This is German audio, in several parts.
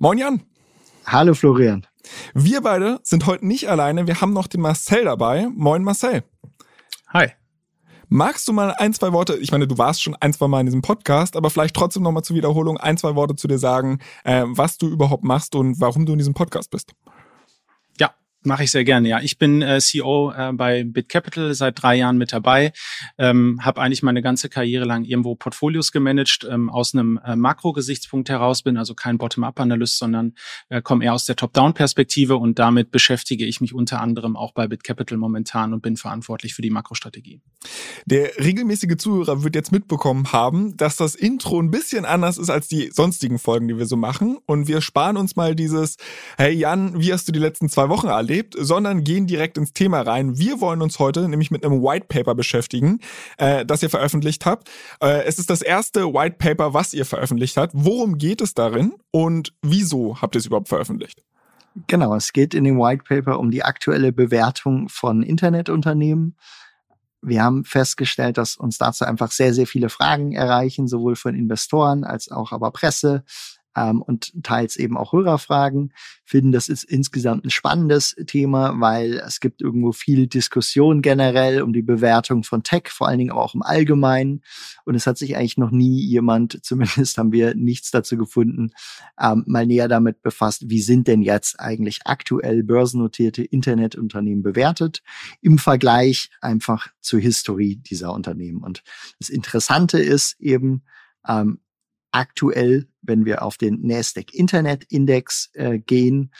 Moin Jan. Hallo Florian. Wir beide sind heute nicht alleine, wir haben noch den Marcel dabei. Moin Marcel. Hi. Magst du mal ein, zwei Worte, ich meine, du warst schon ein, zwei Mal in diesem Podcast, aber vielleicht trotzdem nochmal zur Wiederholung ein, zwei Worte zu dir sagen, äh, was du überhaupt machst und warum du in diesem Podcast bist? Mache ich sehr gerne, ja. Ich bin äh, CEO äh, bei BitCapital, seit drei Jahren mit dabei, ähm, habe eigentlich meine ganze Karriere lang irgendwo Portfolios gemanagt, ähm, aus einem äh, Makro-Gesichtspunkt heraus, bin also kein Bottom-up-Analyst, sondern äh, komme eher aus der Top-Down-Perspektive und damit beschäftige ich mich unter anderem auch bei BitCapital momentan und bin verantwortlich für die Makrostrategie. Der regelmäßige Zuhörer wird jetzt mitbekommen haben, dass das Intro ein bisschen anders ist als die sonstigen Folgen, die wir so machen und wir sparen uns mal dieses, hey Jan, wie hast du die letzten zwei Wochen erlebt? Erlebt, sondern gehen direkt ins Thema rein. Wir wollen uns heute nämlich mit einem White Paper beschäftigen, äh, das ihr veröffentlicht habt. Äh, es ist das erste White Paper, was ihr veröffentlicht habt. Worum geht es darin und wieso habt ihr es überhaupt veröffentlicht? Genau, es geht in dem White Paper um die aktuelle Bewertung von Internetunternehmen. Wir haben festgestellt, dass uns dazu einfach sehr, sehr viele Fragen erreichen, sowohl von Investoren als auch aber Presse, ähm, und teils eben auch Hörerfragen. Finden, das ist insgesamt ein spannendes Thema, weil es gibt irgendwo viel Diskussion generell um die Bewertung von Tech, vor allen Dingen aber auch im Allgemeinen. Und es hat sich eigentlich noch nie jemand, zumindest haben wir nichts dazu gefunden, ähm, mal näher damit befasst, wie sind denn jetzt eigentlich aktuell börsennotierte Internetunternehmen bewertet im Vergleich einfach zur Historie dieser Unternehmen. Und das Interessante ist eben, ähm, aktuell, wenn wir auf den Nasdaq Internet Index äh, gehen,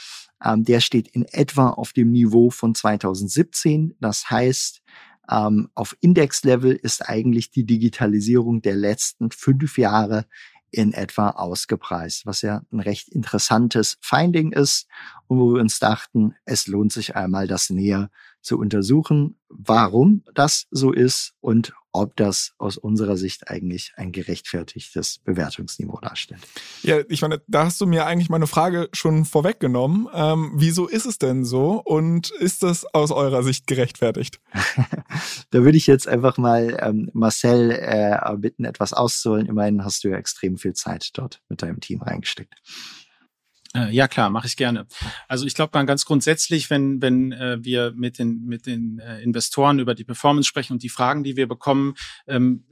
ähm, der steht in etwa auf dem Niveau von 2017. Das heißt, ähm, auf Index-Level ist eigentlich die Digitalisierung der letzten fünf Jahre in etwa ausgepreist, was ja ein recht interessantes Finding ist und wo wir uns dachten, es lohnt sich einmal das näher zu untersuchen, warum das so ist und ob das aus unserer Sicht eigentlich ein gerechtfertigtes Bewertungsniveau darstellt. Ja, ich meine, da hast du mir eigentlich meine Frage schon vorweggenommen. Ähm, wieso ist es denn so und ist das aus eurer Sicht gerechtfertigt? da würde ich jetzt einfach mal ähm, Marcel äh, bitten, etwas auszuholen. Immerhin hast du ja extrem viel Zeit dort mit deinem Team reingesteckt. Äh, ja klar, mache ich gerne. Also ich glaube mal ganz grundsätzlich, wenn wenn äh, wir mit den mit den äh, Investoren über die Performance sprechen und die Fragen, die wir bekommen, ähm,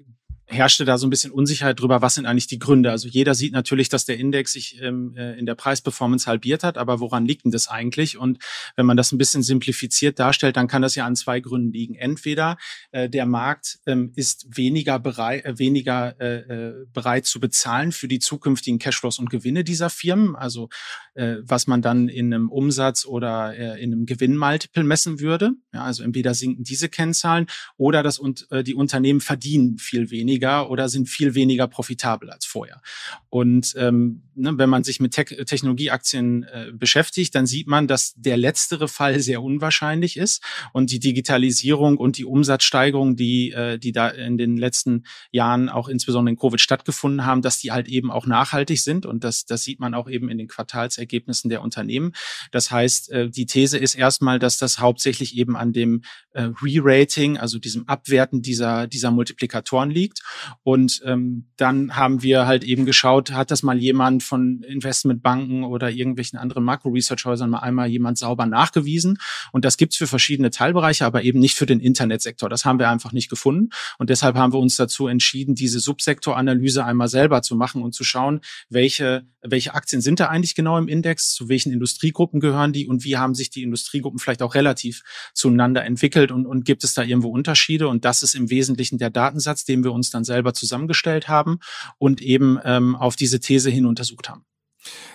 herrschte da so ein bisschen Unsicherheit drüber, was sind eigentlich die Gründe. Also jeder sieht natürlich, dass der Index sich ähm, äh, in der Preisperformance halbiert hat, aber woran liegt denn das eigentlich? Und wenn man das ein bisschen simplifiziert darstellt, dann kann das ja an zwei Gründen liegen. Entweder äh, der Markt ähm, ist weniger bereit, äh, weniger äh, äh, bereit zu bezahlen für die zukünftigen Cashflows und Gewinne dieser Firmen, also äh, was man dann in einem Umsatz oder äh, in einem Gewinnmultiple messen würde. Ja, also entweder sinken diese Kennzahlen oder das und äh, die Unternehmen verdienen viel weniger weniger oder sind viel weniger profitabel als vorher. Und ähm, ne, wenn man sich mit Te Technologieaktien äh, beschäftigt, dann sieht man, dass der letztere Fall sehr unwahrscheinlich ist und die Digitalisierung und die Umsatzsteigerung, die, äh, die da in den letzten Jahren auch insbesondere in Covid stattgefunden haben, dass die halt eben auch nachhaltig sind und das, das sieht man auch eben in den Quartalsergebnissen der Unternehmen. Das heißt, äh, die These ist erstmal, dass das hauptsächlich eben an dem äh, Re-Rating, also diesem Abwerten dieser, dieser Multiplikatoren liegt. Und ähm, dann haben wir halt eben geschaut, hat das mal jemand von Investmentbanken oder irgendwelchen anderen Makro-Research-Häusern mal einmal jemand sauber nachgewiesen. Und das gibt's für verschiedene Teilbereiche, aber eben nicht für den Internetsektor. Das haben wir einfach nicht gefunden. Und deshalb haben wir uns dazu entschieden, diese Subsektoranalyse einmal selber zu machen und zu schauen, welche, welche Aktien sind da eigentlich genau im Index, zu welchen Industriegruppen gehören die und wie haben sich die Industriegruppen vielleicht auch relativ zueinander entwickelt und, und gibt es da irgendwo Unterschiede. Und das ist im Wesentlichen der Datensatz, den wir uns dann selber zusammengestellt haben und eben ähm, auf diese These hin untersucht haben.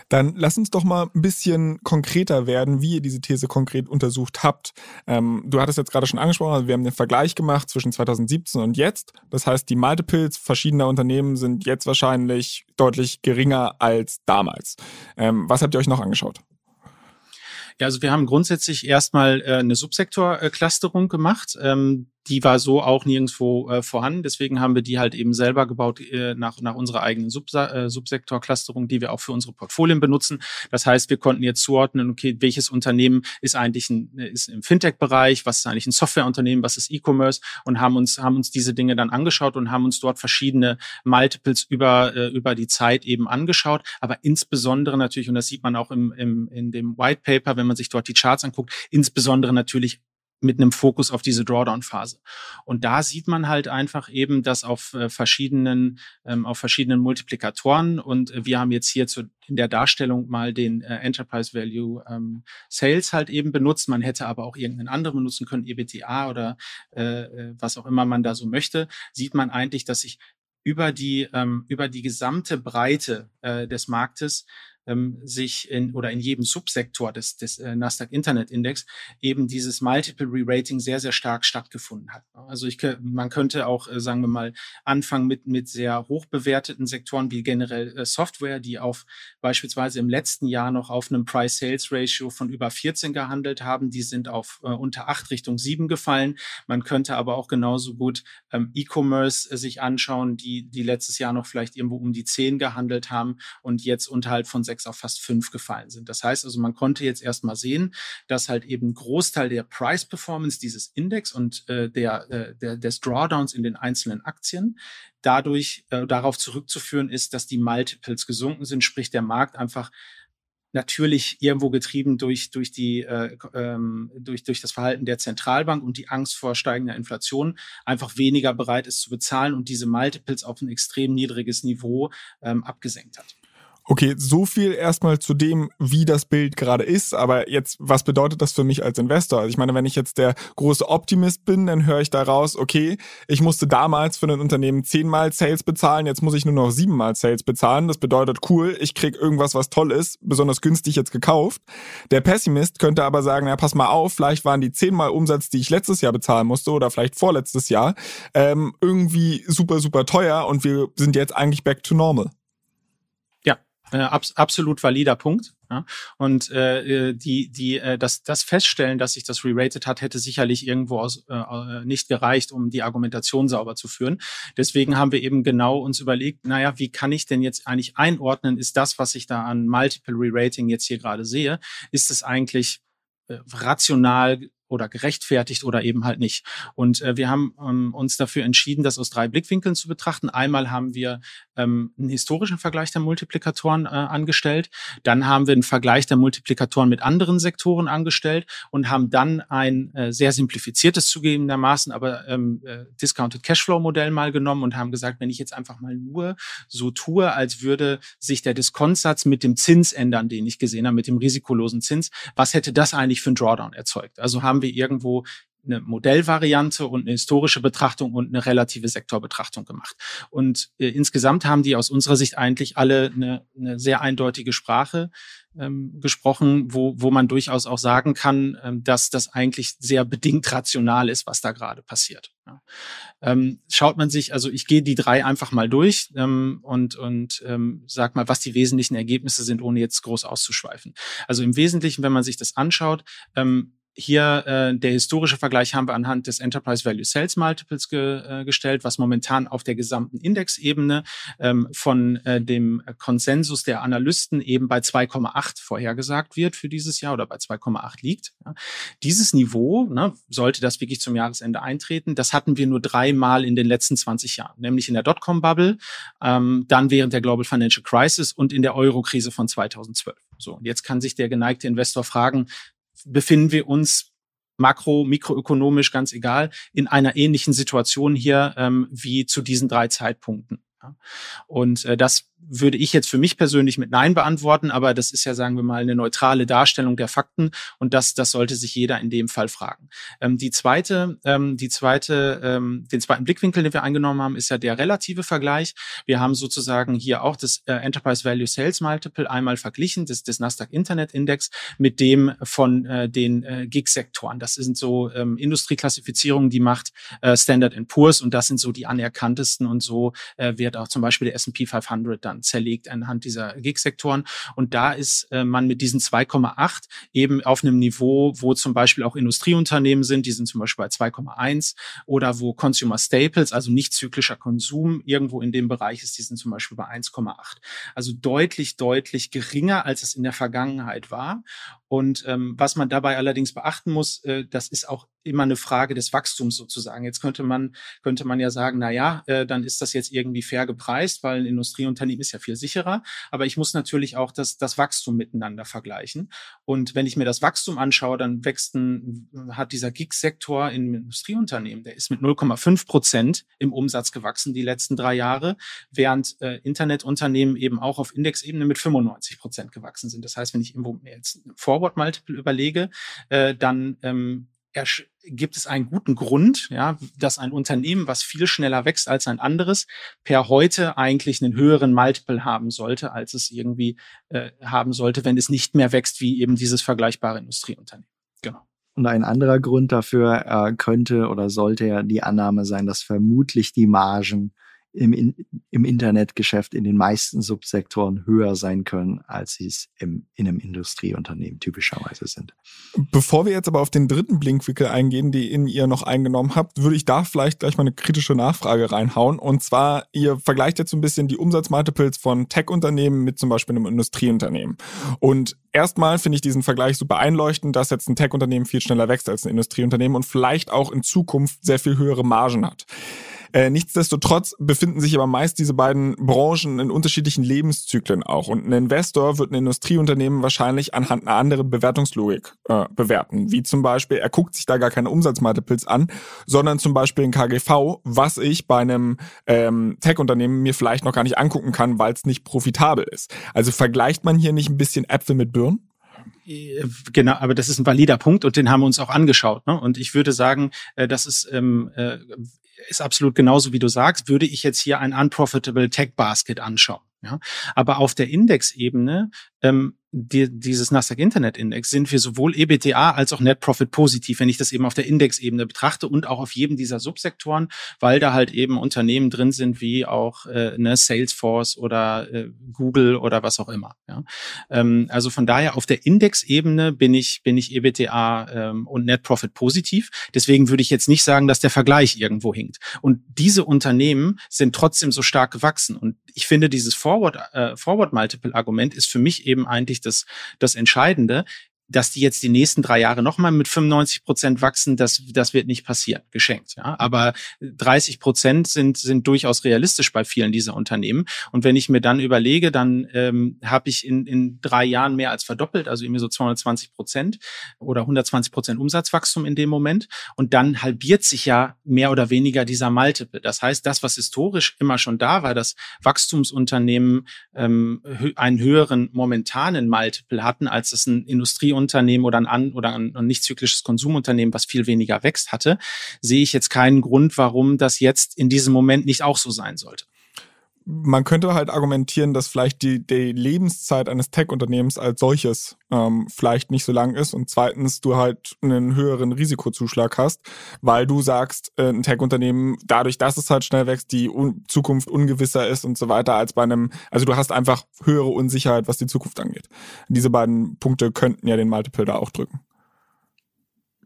Dann lass uns doch mal ein bisschen konkreter werden, wie ihr diese These konkret untersucht habt. Ähm, du hattest jetzt gerade schon angesprochen, also wir haben den Vergleich gemacht zwischen 2017 und jetzt. Das heißt, die Multiples verschiedener Unternehmen sind jetzt wahrscheinlich deutlich geringer als damals. Ähm, was habt ihr euch noch angeschaut? Ja, also wir haben grundsätzlich erstmal äh, eine Subsektor-Clusterung gemacht. Ähm, die war so auch nirgendwo äh, vorhanden. Deswegen haben wir die halt eben selber gebaut äh, nach, nach unserer eigenen Subsa äh, Subsektor-Clusterung, die wir auch für unsere Portfolien benutzen. Das heißt, wir konnten jetzt zuordnen, okay, welches Unternehmen ist eigentlich ein, ist im Fintech-Bereich, was ist eigentlich ein Softwareunternehmen, was ist E-Commerce und haben uns, haben uns diese Dinge dann angeschaut und haben uns dort verschiedene Multiples über, äh, über die Zeit eben angeschaut. Aber insbesondere natürlich, und das sieht man auch im, im, in dem White Paper, wenn man sich dort die Charts anguckt, insbesondere natürlich mit einem Fokus auf diese Drawdown-Phase. Und da sieht man halt einfach eben, dass auf äh, verschiedenen, ähm, auf verschiedenen Multiplikatoren und äh, wir haben jetzt hier zu, in der Darstellung mal den äh, Enterprise Value ähm, Sales halt eben benutzt. Man hätte aber auch irgendeinen anderen benutzen können, EBTA oder was auch immer man da so möchte. Sieht man eigentlich, dass sich über die ähm, über die gesamte Breite des Marktes ähm, sich in oder in jedem Subsektor des, des äh, Nasdaq Internet Index eben dieses Multiple Re-Rating sehr, sehr stark stattgefunden hat. Also ich, man könnte auch, äh, sagen wir mal, anfangen mit, mit sehr hoch bewerteten Sektoren wie generell äh, Software, die auf beispielsweise im letzten Jahr noch auf einem Price-Sales-Ratio von über 14 gehandelt haben. Die sind auf äh, unter 8 Richtung 7 gefallen. Man könnte aber auch genauso gut ähm, E-Commerce äh, sich anschauen, die, die letztes Jahr noch vielleicht irgendwo um die 10 gehandelt haben und jetzt unterhalb von 6 auf fast 5 gefallen sind. Das heißt also, man konnte jetzt erstmal sehen, dass halt eben Großteil der Price Performance dieses Index und äh, der, äh, der, des Drawdowns in den einzelnen Aktien dadurch äh, darauf zurückzuführen ist, dass die Multiples gesunken sind, sprich der Markt einfach natürlich irgendwo getrieben durch durch die äh, ähm, durch durch das Verhalten der Zentralbank und die Angst vor steigender Inflation einfach weniger bereit ist zu bezahlen und diese Multiples auf ein extrem niedriges Niveau ähm, abgesenkt hat. Okay, so viel erstmal zu dem, wie das Bild gerade ist. Aber jetzt, was bedeutet das für mich als Investor? Also ich meine, wenn ich jetzt der große Optimist bin, dann höre ich daraus, okay, ich musste damals für ein Unternehmen zehnmal Sales bezahlen, jetzt muss ich nur noch siebenmal Sales bezahlen. Das bedeutet, cool, ich krieg irgendwas, was toll ist, besonders günstig jetzt gekauft. Der Pessimist könnte aber sagen, ja, pass mal auf, vielleicht waren die zehnmal Umsatz, die ich letztes Jahr bezahlen musste oder vielleicht vorletztes Jahr, ähm, irgendwie super, super teuer und wir sind jetzt eigentlich back to normal. Äh, abs absolut valider Punkt. Ja? Und äh, äh, die, die, äh, das, das Feststellen, dass sich das re-rated hat, hätte sicherlich irgendwo aus, äh, äh, nicht gereicht, um die Argumentation sauber zu führen. Deswegen haben wir eben genau uns überlegt, naja, wie kann ich denn jetzt eigentlich einordnen, ist das, was ich da an Multiple Re-Rating jetzt hier gerade sehe, ist es eigentlich äh, rational oder gerechtfertigt oder eben halt nicht. Und äh, wir haben ähm, uns dafür entschieden, das aus drei Blickwinkeln zu betrachten. Einmal haben wir ähm, einen historischen Vergleich der Multiplikatoren äh, angestellt, dann haben wir einen Vergleich der Multiplikatoren mit anderen Sektoren angestellt und haben dann ein äh, sehr simplifiziertes zugegebenermaßen, aber ähm, äh, Discounted Cashflow Modell mal genommen und haben gesagt, wenn ich jetzt einfach mal nur so tue, als würde sich der Diskontsatz mit dem Zins ändern, den ich gesehen habe, mit dem risikolosen Zins, was hätte das eigentlich für ein Drawdown erzeugt? Also haben wir irgendwo eine Modellvariante und eine historische Betrachtung und eine relative Sektorbetrachtung gemacht. Und äh, insgesamt haben die aus unserer Sicht eigentlich alle eine, eine sehr eindeutige Sprache ähm, gesprochen, wo, wo man durchaus auch sagen kann, ähm, dass das eigentlich sehr bedingt rational ist, was da gerade passiert. Ja. Ähm, schaut man sich, also ich gehe die drei einfach mal durch ähm, und, und ähm, sag mal, was die wesentlichen Ergebnisse sind, ohne jetzt groß auszuschweifen. Also im Wesentlichen, wenn man sich das anschaut, ähm, hier äh, der historische Vergleich haben wir anhand des Enterprise Value Sales Multiples ge, äh, gestellt, was momentan auf der gesamten Indexebene ähm, von äh, dem Konsensus der Analysten eben bei 2,8 vorhergesagt wird für dieses Jahr oder bei 2,8 liegt. Ja. Dieses Niveau, ne, sollte das wirklich zum Jahresende eintreten, das hatten wir nur dreimal in den letzten 20 Jahren, nämlich in der Dotcom-Bubble, ähm, dann während der Global Financial Crisis und in der Euro-Krise von 2012. So, und jetzt kann sich der geneigte Investor fragen, befinden wir uns makro, mikroökonomisch, ganz egal, in einer ähnlichen Situation hier ähm, wie zu diesen drei Zeitpunkten. Und äh, das würde ich jetzt für mich persönlich mit Nein beantworten, aber das ist ja, sagen wir mal, eine neutrale Darstellung der Fakten und das, das sollte sich jeder in dem Fall fragen. Ähm, die zweite, ähm, die zweite, ähm, den zweiten Blickwinkel, den wir eingenommen haben, ist ja der relative Vergleich. Wir haben sozusagen hier auch das äh, Enterprise Value Sales Multiple einmal verglichen, das, das Nasdaq Internet Index mit dem von äh, den äh, Gig-Sektoren. Das sind so ähm, Industrieklassifizierungen, die macht äh, Standard Poor's und das sind so die anerkanntesten und so äh, wird auch zum Beispiel der S&P 500 dann zerlegt anhand dieser Gig-Sektoren. Und da ist äh, man mit diesen 2,8 eben auf einem Niveau, wo zum Beispiel auch Industrieunternehmen sind, die sind zum Beispiel bei 2,1 oder wo Consumer Staples, also nicht zyklischer Konsum, irgendwo in dem Bereich ist, die sind zum Beispiel bei 1,8. Also deutlich, deutlich geringer, als es in der Vergangenheit war. Und ähm, was man dabei allerdings beachten muss, äh, das ist auch immer eine Frage des Wachstums sozusagen. Jetzt könnte man könnte man ja sagen, na ja, äh, dann ist das jetzt irgendwie fair gepreist, weil ein Industrieunternehmen ist ja viel sicherer. Aber ich muss natürlich auch das das Wachstum miteinander vergleichen. Und wenn ich mir das Wachstum anschaue, dann wächst ein, hat dieser Gig-Sektor im Industrieunternehmen, der ist mit 0,5 Prozent im Umsatz gewachsen die letzten drei Jahre, während äh, Internetunternehmen eben auch auf Indexebene mit 95 Prozent gewachsen sind. Das heißt, wenn ich irgendwo jetzt Forward Multiple überlege, äh, dann ähm, gibt es einen guten Grund, ja, dass ein Unternehmen, was viel schneller wächst als ein anderes, per heute eigentlich einen höheren Multiple haben sollte, als es irgendwie äh, haben sollte, wenn es nicht mehr wächst wie eben dieses vergleichbare Industrieunternehmen. Genau. Und ein anderer Grund dafür äh, könnte oder sollte ja die Annahme sein, dass vermutlich die Margen im, im Internetgeschäft in den meisten Subsektoren höher sein können, als sie es im, in einem Industrieunternehmen typischerweise sind. Bevor wir jetzt aber auf den dritten Blinkwinkel eingehen, den ihr noch eingenommen habt, würde ich da vielleicht gleich mal eine kritische Nachfrage reinhauen. Und zwar, ihr vergleicht jetzt so ein bisschen die Umsatzmultiples von Tech-Unternehmen mit zum Beispiel einem Industrieunternehmen. Und erstmal finde ich diesen Vergleich super einleuchtend, dass jetzt ein Tech-Unternehmen viel schneller wächst als ein Industrieunternehmen und vielleicht auch in Zukunft sehr viel höhere Margen hat. Äh, nichtsdestotrotz befinden sich aber meist diese beiden Branchen in unterschiedlichen Lebenszyklen auch. Und ein Investor wird ein Industrieunternehmen wahrscheinlich anhand einer anderen Bewertungslogik äh, bewerten. Wie zum Beispiel, er guckt sich da gar keine Umsatzmultiples an, sondern zum Beispiel ein KGV, was ich bei einem ähm, Tech-Unternehmen mir vielleicht noch gar nicht angucken kann, weil es nicht profitabel ist. Also vergleicht man hier nicht ein bisschen Äpfel mit Birnen? Äh, genau, aber das ist ein valider Punkt und den haben wir uns auch angeschaut. Ne? Und ich würde sagen, äh, das ist ähm, äh, ist absolut genauso, wie du sagst, würde ich jetzt hier ein unprofitable Tech Basket anschauen. Ja? Aber auf der Indexebene ähm, die, dieses Nasdaq Internet Index sind wir sowohl EBITDA als auch Net Profit positiv, wenn ich das eben auf der Indexebene betrachte und auch auf jedem dieser Subsektoren, weil da halt eben Unternehmen drin sind wie auch äh, ne, Salesforce oder äh, Google oder was auch immer. Ja? Ähm, also von daher auf der Indexebene bin ich bin ich EBITDA ähm, und Net Profit positiv. Deswegen würde ich jetzt nicht sagen, dass der Vergleich irgendwo hinkt. Und diese Unternehmen sind trotzdem so stark gewachsen. Und ich finde dieses Forward äh, Forward Multiple Argument ist für mich eben eigentlich das, das Entscheidende dass die jetzt die nächsten drei Jahre nochmal mit 95 Prozent wachsen, das, das wird nicht passieren, geschenkt. Ja? Aber 30 Prozent sind, sind durchaus realistisch bei vielen dieser Unternehmen. Und wenn ich mir dann überlege, dann ähm, habe ich in, in drei Jahren mehr als verdoppelt, also irgendwie so 220 Prozent oder 120 Prozent Umsatzwachstum in dem Moment. Und dann halbiert sich ja mehr oder weniger dieser Multiple. Das heißt, das, was historisch immer schon da war, dass Wachstumsunternehmen ähm, einen höheren momentanen Multiple hatten, als es ein Industrieunternehmen Unternehmen oder ein, an, oder ein, nicht zyklisches Konsumunternehmen, was viel weniger wächst hatte, sehe ich jetzt keinen Grund, warum das jetzt in diesem Moment nicht auch so sein sollte man könnte halt argumentieren, dass vielleicht die, die Lebenszeit eines Tech-Unternehmens als solches ähm, vielleicht nicht so lang ist und zweitens du halt einen höheren Risikozuschlag hast, weil du sagst, äh, ein Tech-Unternehmen, dadurch, dass es halt schnell wächst, die Un Zukunft ungewisser ist und so weiter als bei einem, also du hast einfach höhere Unsicherheit, was die Zukunft angeht. Diese beiden Punkte könnten ja den Multiple da auch drücken.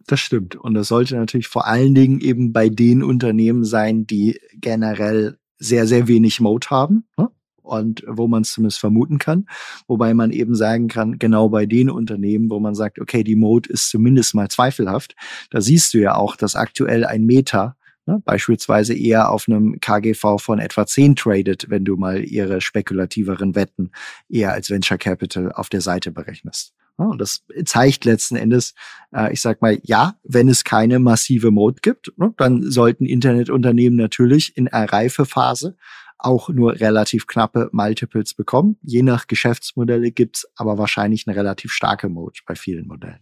Das stimmt. Und das sollte natürlich vor allen Dingen eben bei den Unternehmen sein, die generell sehr, sehr wenig Mode haben. Ne? Und wo man es zumindest vermuten kann. Wobei man eben sagen kann, genau bei den Unternehmen, wo man sagt, okay, die Mode ist zumindest mal zweifelhaft, da siehst du ja auch, dass aktuell ein Meta ne, beispielsweise eher auf einem KGV von etwa 10 tradet, wenn du mal ihre spekulativeren Wetten eher als Venture Capital auf der Seite berechnest. Und das zeigt letzten Endes, äh, ich sag mal, ja, wenn es keine massive Mode gibt, ne, dann sollten Internetunternehmen natürlich in einer Reifephase auch nur relativ knappe Multiples bekommen. Je nach Geschäftsmodelle gibt's aber wahrscheinlich eine relativ starke Mode bei vielen Modellen.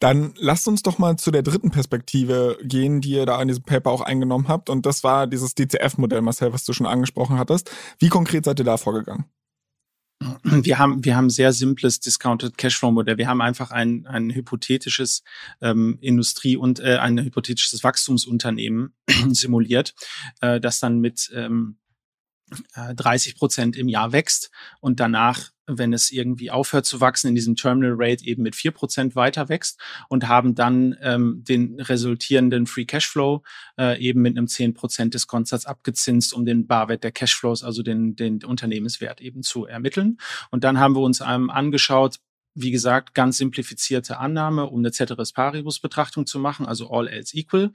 Dann lasst uns doch mal zu der dritten Perspektive gehen, die ihr da in diesem Paper auch eingenommen habt. Und das war dieses DCF-Modell, Marcel, was du schon angesprochen hattest. Wie konkret seid ihr da vorgegangen? Wir haben, wir haben sehr simples Discounted Cashflow Modell. Wir haben einfach ein, ein hypothetisches ähm, Industrie- und äh, ein hypothetisches Wachstumsunternehmen simuliert, äh, das dann mit ähm, 30 äh, Prozent im Jahr wächst und danach, wenn es irgendwie aufhört zu wachsen, in diesem Terminal Rate eben mit vier Prozent weiter wächst und haben dann ähm, den resultierenden Free Cashflow äh, eben mit einem zehn Prozent Diskontsatz abgezinst, um den Barwert der Cashflows, also den, den Unternehmenswert eben zu ermitteln. Und dann haben wir uns ähm, angeschaut, wie gesagt, ganz simplifizierte Annahme, um eine Ceteris Paribus Betrachtung zu machen, also all else equal.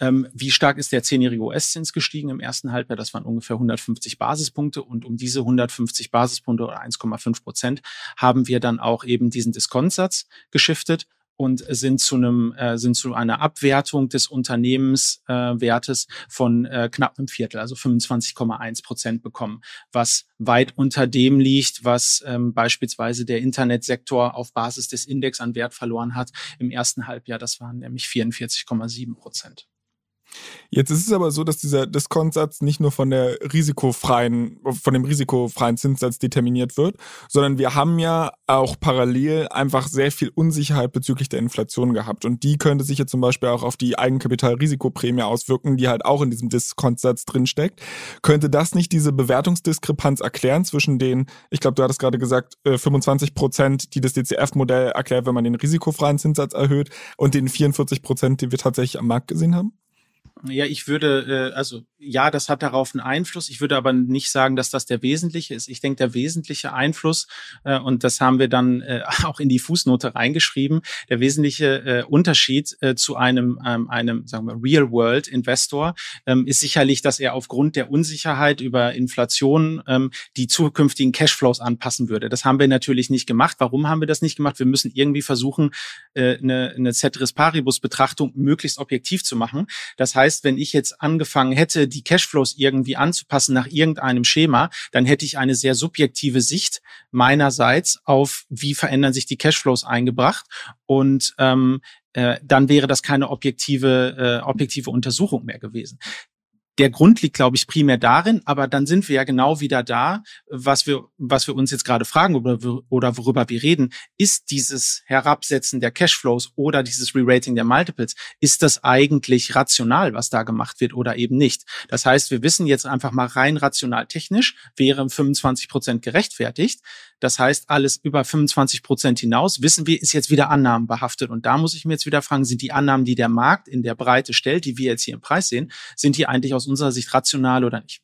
Ähm, wie stark ist der zehnjährige US-Zins gestiegen im ersten Halbjahr? Das waren ungefähr 150 Basispunkte. Und um diese 150 Basispunkte oder 1,5 Prozent haben wir dann auch eben diesen Diskontsatz geschiftet und sind zu einem äh, sind zu einer Abwertung des Unternehmenswertes äh, von äh, knapp einem Viertel, also 25,1 Prozent bekommen, was weit unter dem liegt, was ähm, beispielsweise der Internetsektor auf Basis des Index an Wert verloren hat im ersten Halbjahr. Das waren nämlich 44,7 Prozent. Jetzt ist es aber so, dass dieser Diskontsatz nicht nur von der risikofreien, von dem risikofreien Zinssatz determiniert wird, sondern wir haben ja auch parallel einfach sehr viel Unsicherheit bezüglich der Inflation gehabt. Und die könnte sich jetzt zum Beispiel auch auf die Eigenkapitalrisikoprämie auswirken, die halt auch in diesem Diskontsatz drinsteckt. Könnte das nicht diese Bewertungsdiskrepanz erklären zwischen den, ich glaube, du hattest gerade gesagt, 25 äh, Prozent, die das DCF-Modell erklärt, wenn man den risikofreien Zinssatz erhöht, und den 44 Prozent, die wir tatsächlich am Markt gesehen haben? Ja, ich würde, äh, also ja, das hat darauf einen Einfluss. Ich würde aber nicht sagen, dass das der wesentliche ist. Ich denke, der wesentliche Einfluss, äh, und das haben wir dann äh, auch in die Fußnote reingeschrieben, der wesentliche äh, Unterschied äh, zu einem, ähm, einem, sagen wir, Real-World-Investor ähm, ist sicherlich, dass er aufgrund der Unsicherheit über Inflation ähm, die zukünftigen Cashflows anpassen würde. Das haben wir natürlich nicht gemacht. Warum haben wir das nicht gemacht? Wir müssen irgendwie versuchen, äh, eine, eine Ceteris Paribus-Betrachtung möglichst objektiv zu machen. Das heißt, heißt, wenn ich jetzt angefangen hätte, die Cashflows irgendwie anzupassen nach irgendeinem Schema, dann hätte ich eine sehr subjektive Sicht meinerseits auf, wie verändern sich die Cashflows eingebracht. Und ähm, äh, dann wäre das keine objektive, äh, objektive Untersuchung mehr gewesen der Grund liegt, glaube ich, primär darin, aber dann sind wir ja genau wieder da, was wir, was wir uns jetzt gerade fragen oder, oder worüber wir reden. Ist dieses Herabsetzen der Cashflows oder dieses Rerating der Multiples, ist das eigentlich rational, was da gemacht wird oder eben nicht? Das heißt, wir wissen jetzt einfach mal rein rational technisch, wäre 25 Prozent gerechtfertigt. Das heißt, alles über 25 Prozent hinaus, wissen wir, ist jetzt wieder Annahmen behaftet. Und da muss ich mir jetzt wieder fragen, sind die Annahmen, die der Markt in der Breite stellt, die wir jetzt hier im Preis sehen, sind die eigentlich aus unserer Sicht rational oder nicht.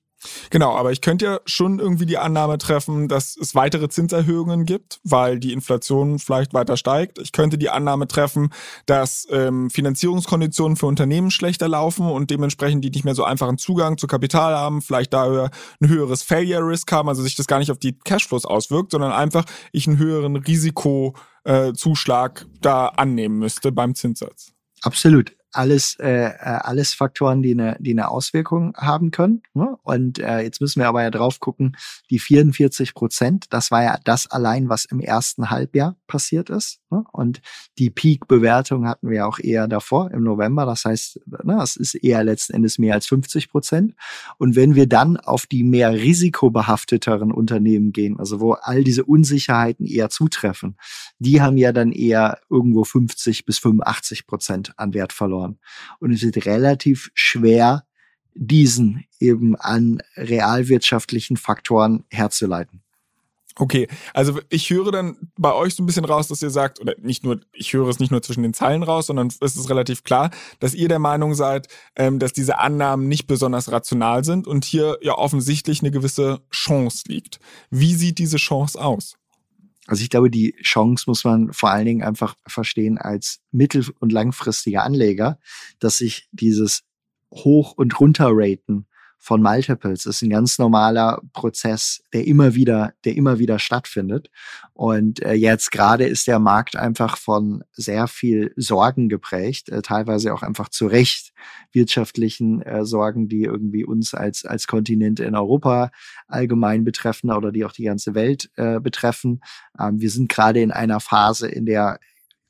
Genau, aber ich könnte ja schon irgendwie die Annahme treffen, dass es weitere Zinserhöhungen gibt, weil die Inflation vielleicht weiter steigt. Ich könnte die Annahme treffen, dass ähm, Finanzierungskonditionen für Unternehmen schlechter laufen und dementsprechend die nicht mehr so einfachen Zugang zu Kapital haben, vielleicht daher ein höheres Failure Risk haben, also sich das gar nicht auf die Cashflows auswirkt, sondern einfach ich einen höheren Risikozuschlag äh, da annehmen müsste beim Zinssatz. Absolut alles, äh, äh, alles Faktoren, die eine, die eine Auswirkung haben können. Ne? Und äh, jetzt müssen wir aber ja drauf gucken, die 44 Prozent, das war ja das allein, was im ersten Halbjahr passiert ist. Ne? Und die Peak-Bewertung hatten wir auch eher davor, im November. Das heißt, ne, das ist eher letzten Endes mehr als 50 Prozent. Und wenn wir dann auf die mehr risikobehafteteren Unternehmen gehen, also wo all diese Unsicherheiten eher zutreffen, die haben ja dann eher irgendwo 50 bis 85 Prozent an Wert verloren verloren. Und es ist relativ schwer, diesen eben an realwirtschaftlichen Faktoren herzuleiten. Okay, also ich höre dann bei euch so ein bisschen raus, dass ihr sagt, oder nicht nur, ich höre es nicht nur zwischen den Zeilen raus, sondern es ist relativ klar, dass ihr der Meinung seid, ähm, dass diese Annahmen nicht besonders rational sind und hier ja offensichtlich eine gewisse Chance liegt. Wie sieht diese Chance aus? Also ich glaube, die Chance muss man vor allen Dingen einfach verstehen als mittel- und langfristiger Anleger, dass sich dieses Hoch- und Runterraten von Multiples. Das ist ein ganz normaler Prozess, der immer wieder, der immer wieder stattfindet. Und äh, jetzt gerade ist der Markt einfach von sehr viel Sorgen geprägt, äh, teilweise auch einfach zu Recht wirtschaftlichen äh, Sorgen, die irgendwie uns als, als Kontinent in Europa allgemein betreffen oder die auch die ganze Welt äh, betreffen. Ähm, wir sind gerade in einer Phase, in der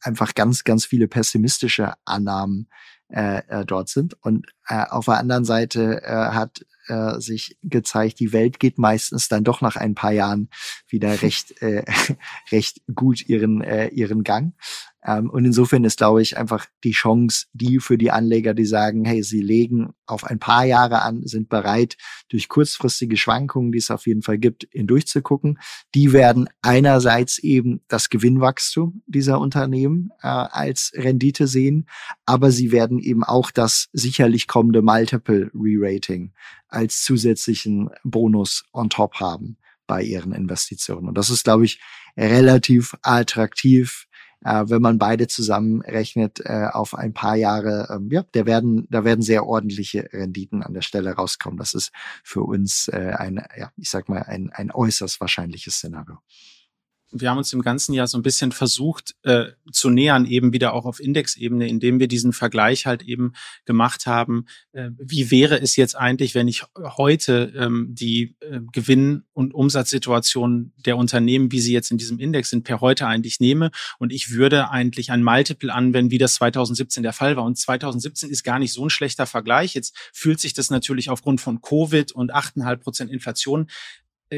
einfach ganz, ganz viele pessimistische Annahmen äh, äh, dort sind. Und äh, auf der anderen Seite äh, hat äh, sich gezeigt, die Welt geht meistens dann doch nach ein paar Jahren wieder recht, äh, recht gut ihren, äh, ihren Gang. Ähm, und insofern ist, glaube ich, einfach die Chance, die für die Anleger, die sagen, hey, sie legen auf ein paar Jahre an, sind bereit, durch kurzfristige Schwankungen, die es auf jeden Fall gibt, hindurchzugucken. Die werden einerseits eben das Gewinnwachstum dieser Unternehmen äh, als Rendite sehen, aber sie werden eben auch das sicherlich kommende Multiple Re-Rating als zusätzlichen Bonus on top haben bei ihren Investitionen. Und das ist, glaube ich, relativ attraktiv äh, wenn man beide zusammenrechnet äh, auf ein paar Jahre, ähm, ja, da werden, da werden sehr ordentliche Renditen an der Stelle rauskommen. Das ist für uns äh, ein, ja, ich sag mal, ein, ein äußerst wahrscheinliches Szenario wir haben uns im ganzen Jahr so ein bisschen versucht äh, zu nähern, eben wieder auch auf Indexebene, indem wir diesen Vergleich halt eben gemacht haben. Äh, wie wäre es jetzt eigentlich, wenn ich heute ähm, die äh, Gewinn- und Umsatzsituation der Unternehmen, wie sie jetzt in diesem Index sind, per heute eigentlich nehme und ich würde eigentlich ein Multiple anwenden, wie das 2017 der Fall war. Und 2017 ist gar nicht so ein schlechter Vergleich. Jetzt fühlt sich das natürlich aufgrund von Covid und 8,5 Prozent Inflation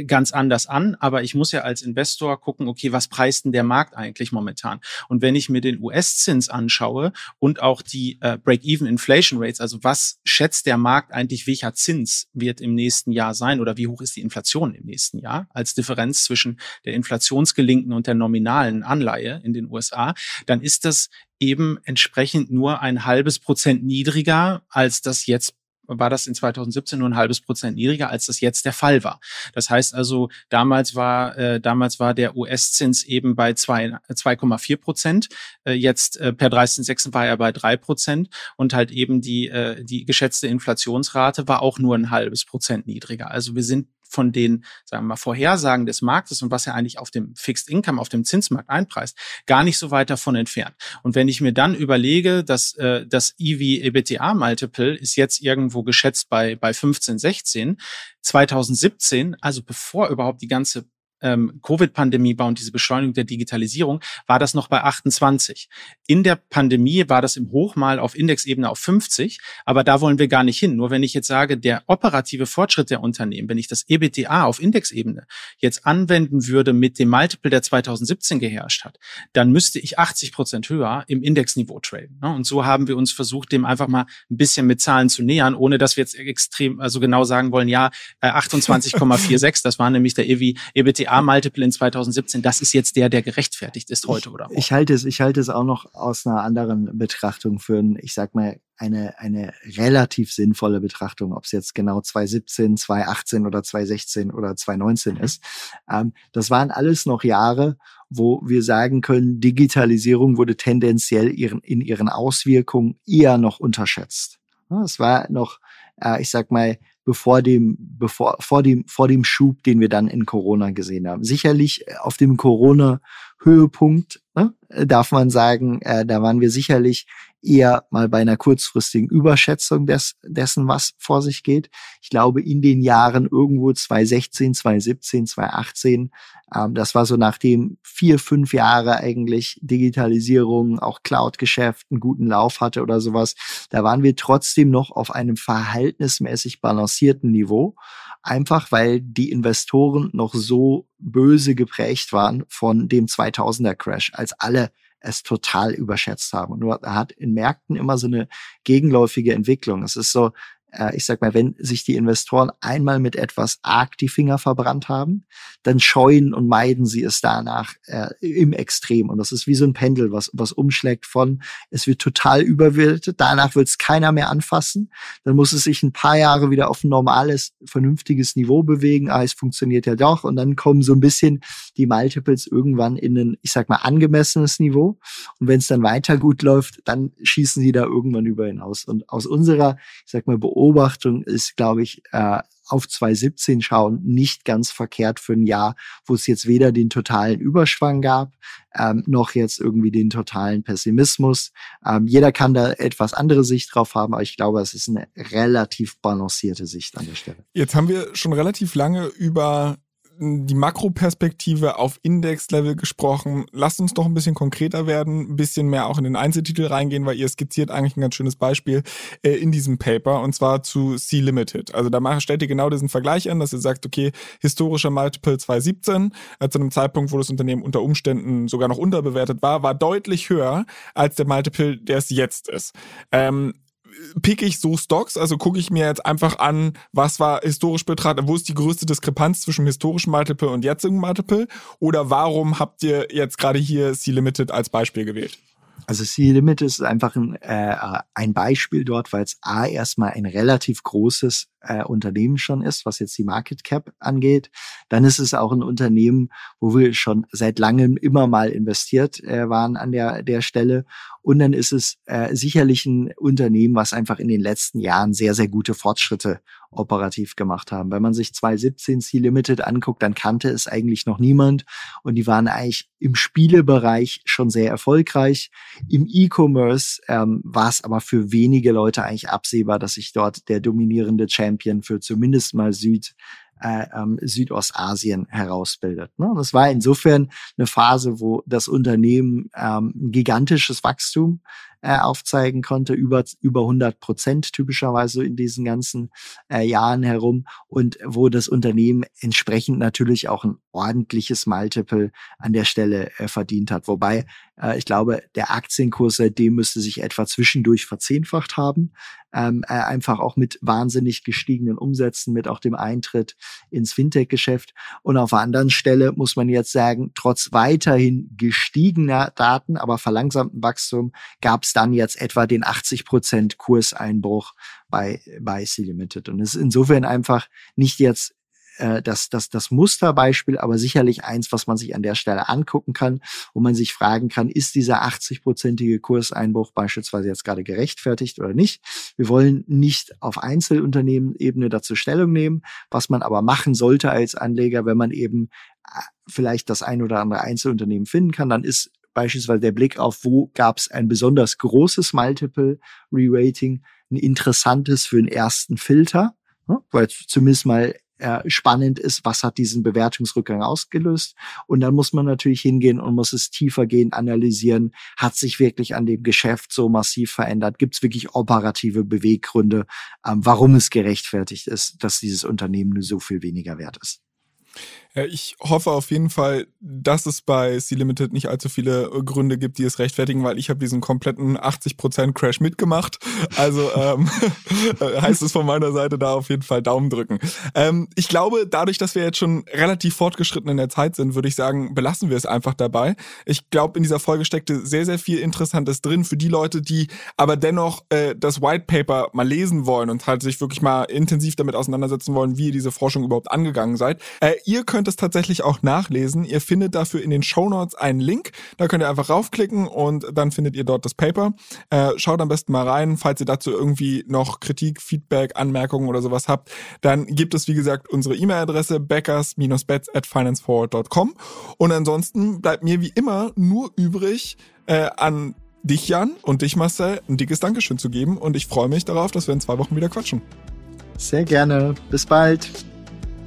ganz anders an, aber ich muss ja als Investor gucken, okay, was preist denn der Markt eigentlich momentan? Und wenn ich mir den US-Zins anschaue und auch die äh, Break-Even Inflation Rates, also was schätzt der Markt eigentlich, welcher Zins wird im nächsten Jahr sein oder wie hoch ist die Inflation im nächsten Jahr als Differenz zwischen der inflationsgelinkten und der nominalen Anleihe in den USA, dann ist das eben entsprechend nur ein halbes Prozent niedriger, als das jetzt war das in 2017 nur ein halbes Prozent niedriger, als das jetzt der Fall war. Das heißt also, damals war, äh, damals war der US-Zins eben bei 2,4 Prozent. Äh, jetzt äh, per 30.06. war er bei drei Prozent und halt eben die, äh, die geschätzte Inflationsrate war auch nur ein halbes Prozent niedriger. Also wir sind von den, sagen wir mal, Vorhersagen des Marktes und was er eigentlich auf dem Fixed Income, auf dem Zinsmarkt einpreist, gar nicht so weit davon entfernt. Und wenn ich mir dann überlege, dass äh, das EV-EBITDA-Multiple ist jetzt irgendwo geschätzt bei, bei 15, 16, 2017, also bevor überhaupt die ganze ähm, Covid-Pandemie war und diese Beschleunigung der Digitalisierung, war das noch bei 28. In der Pandemie war das im Hochmal auf Indexebene auf 50, aber da wollen wir gar nicht hin. Nur wenn ich jetzt sage, der operative Fortschritt der Unternehmen, wenn ich das EBTA auf Indexebene jetzt anwenden würde mit dem Multiple, der 2017 geherrscht hat, dann müsste ich 80 Prozent höher im Indexniveau traden. Ne? Und so haben wir uns versucht, dem einfach mal ein bisschen mit Zahlen zu nähern, ohne dass wir jetzt extrem, also genau sagen wollen, ja, 28,46, äh, das war nämlich der EBTA PA-Multiple in 2017, das ist jetzt der, der gerechtfertigt ist heute oder Ich halte es, ich halte es auch noch aus einer anderen Betrachtung für, ein, ich sag mal, eine, eine relativ sinnvolle Betrachtung, ob es jetzt genau 2017, 2018 oder 2016 oder 2019 mhm. ist. Ähm, das waren alles noch Jahre, wo wir sagen können, Digitalisierung wurde tendenziell ihren, in ihren Auswirkungen eher noch unterschätzt. Es war noch, äh, ich sag mal, bevor dem, bevor, vor dem, vor dem Schub, den wir dann in Corona gesehen haben. Sicherlich äh, auf dem Corona-Höhepunkt, ne, darf man sagen, äh, da waren wir sicherlich eher mal bei einer kurzfristigen Überschätzung des, dessen, was vor sich geht. Ich glaube, in den Jahren irgendwo 2016, 2017, 2018, ähm, das war so nachdem vier, fünf Jahre eigentlich Digitalisierung, auch Cloud-Geschäft einen guten Lauf hatte oder sowas, da waren wir trotzdem noch auf einem verhältnismäßig balancierten Niveau. Einfach weil die Investoren noch so böse geprägt waren von dem 2000er Crash, als alle es total überschätzt haben. Und nur hat in Märkten immer so eine gegenläufige Entwicklung. Es ist so, ich sag mal, wenn sich die Investoren einmal mit etwas arg die Finger verbrannt haben, dann scheuen und meiden sie es danach äh, im Extrem. Und das ist wie so ein Pendel, was, was umschlägt von, es wird total überwältigt, danach wird es keiner mehr anfassen, dann muss es sich ein paar Jahre wieder auf ein normales, vernünftiges Niveau bewegen, ah, es funktioniert ja doch, und dann kommen so ein bisschen die Multiples irgendwann in ein, ich sag mal, angemessenes Niveau. Und wenn es dann weiter gut läuft, dann schießen sie da irgendwann über hinaus. Und aus unserer, ich sag mal, Beobachtung Beobachtung ist, glaube ich, äh, auf 2017 schauen, nicht ganz verkehrt für ein Jahr, wo es jetzt weder den totalen Überschwang gab, ähm, noch jetzt irgendwie den totalen Pessimismus. Ähm, jeder kann da etwas andere Sicht drauf haben, aber ich glaube, es ist eine relativ balancierte Sicht an der Stelle. Jetzt haben wir schon relativ lange über die Makroperspektive auf Index-Level gesprochen. Lasst uns doch ein bisschen konkreter werden, ein bisschen mehr auch in den Einzeltitel reingehen, weil ihr skizziert eigentlich ein ganz schönes Beispiel äh, in diesem Paper und zwar zu C-Limited. Also da stellt ihr genau diesen Vergleich an, dass ihr sagt, okay, historischer Multiple 2017, äh, zu einem Zeitpunkt, wo das Unternehmen unter Umständen sogar noch unterbewertet war, war deutlich höher als der Multiple, der es jetzt ist. Ähm, pick ich so Stocks, also gucke ich mir jetzt einfach an, was war historisch betrachtet, wo ist die größte Diskrepanz zwischen historischem Multiple und jetzigem Multiple? Oder warum habt ihr jetzt gerade hier C-Limited als Beispiel gewählt? Also C-Limit ist einfach ein, äh, ein Beispiel dort, weil es A erstmal ein relativ großes äh, Unternehmen schon ist, was jetzt die Market Cap angeht. Dann ist es auch ein Unternehmen, wo wir schon seit langem immer mal investiert äh, waren an der, der Stelle. Und dann ist es äh, sicherlich ein Unternehmen, was einfach in den letzten Jahren sehr, sehr gute Fortschritte operativ gemacht haben. Wenn man sich 2017 C Limited anguckt, dann kannte es eigentlich noch niemand und die waren eigentlich im Spielebereich schon sehr erfolgreich. Im E-Commerce ähm, war es aber für wenige Leute eigentlich absehbar, dass sich dort der dominierende Champion für zumindest mal Süd äh, ähm, Südostasien herausbildet. Ne? Es war insofern eine Phase, wo das Unternehmen ähm, gigantisches Wachstum äh, aufzeigen konnte, über, über 100 Prozent typischerweise in diesen ganzen äh, Jahren herum und wo das Unternehmen entsprechend natürlich auch ein ordentliches Multiple an der Stelle äh, verdient hat. Wobei äh, ich glaube, der Aktienkurs seitdem müsste sich etwa zwischendurch verzehnfacht haben. Ähm, äh, einfach auch mit wahnsinnig gestiegenen Umsätzen, mit auch dem Eintritt ins Fintech-Geschäft. Und auf der anderen Stelle muss man jetzt sagen, trotz weiterhin gestiegener Daten, aber verlangsamten Wachstum, gab es dann jetzt etwa den 80 Prozent Kurseinbruch bei, bei C-Limited. Und es ist insofern einfach nicht jetzt äh, das, das, das Musterbeispiel, aber sicherlich eins, was man sich an der Stelle angucken kann, wo man sich fragen kann, ist dieser 80-prozentige Kurseinbruch beispielsweise jetzt gerade gerechtfertigt oder nicht? Wir wollen nicht auf Einzelunternehmenebene dazu Stellung nehmen, was man aber machen sollte als Anleger, wenn man eben äh, vielleicht das ein oder andere Einzelunternehmen finden kann, dann ist beispielsweise der Blick auf, wo gab es ein besonders großes Multiple Re-Rating, ein interessantes für den ersten Filter, ne? weil zumindest mal äh, spannend ist, was hat diesen Bewertungsrückgang ausgelöst. Und dann muss man natürlich hingehen und muss es tiefer gehen, analysieren, hat sich wirklich an dem Geschäft so massiv verändert, gibt es wirklich operative Beweggründe, ähm, warum es gerechtfertigt ist, dass dieses Unternehmen nur so viel weniger wert ist. Ja, ich hoffe auf jeden Fall, dass es bei C-Limited nicht allzu viele äh, Gründe gibt, die es rechtfertigen, weil ich habe diesen kompletten 80% Crash mitgemacht. Also ähm, heißt es von meiner Seite da auf jeden Fall Daumen drücken. Ähm, ich glaube, dadurch, dass wir jetzt schon relativ fortgeschritten in der Zeit sind, würde ich sagen, belassen wir es einfach dabei. Ich glaube, in dieser Folge steckte sehr, sehr viel Interessantes drin für die Leute, die aber dennoch äh, das White Paper mal lesen wollen und halt sich wirklich mal intensiv damit auseinandersetzen wollen, wie ihr diese Forschung überhaupt angegangen seid. Äh, ihr könnt es tatsächlich auch nachlesen. Ihr findet dafür in den Show Notes einen Link. Da könnt ihr einfach raufklicken und dann findet ihr dort das Paper. Äh, schaut am besten mal rein. Falls ihr dazu irgendwie noch Kritik, Feedback, Anmerkungen oder sowas habt, dann gibt es, wie gesagt, unsere E-Mail-Adresse backers-bets at financeforward.com. Und ansonsten bleibt mir wie immer nur übrig, äh, an dich, Jan, und dich, Marcel, ein dickes Dankeschön zu geben. Und ich freue mich darauf, dass wir in zwei Wochen wieder quatschen. Sehr gerne. Bis bald.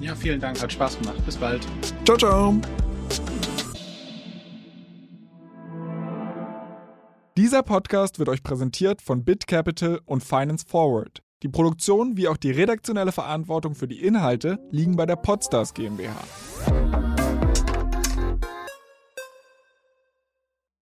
Ja, vielen Dank, hat Spaß gemacht. Bis bald. Ciao, ciao. Dieser Podcast wird euch präsentiert von BitCapital und Finance Forward. Die Produktion wie auch die redaktionelle Verantwortung für die Inhalte liegen bei der Podstars GmbH.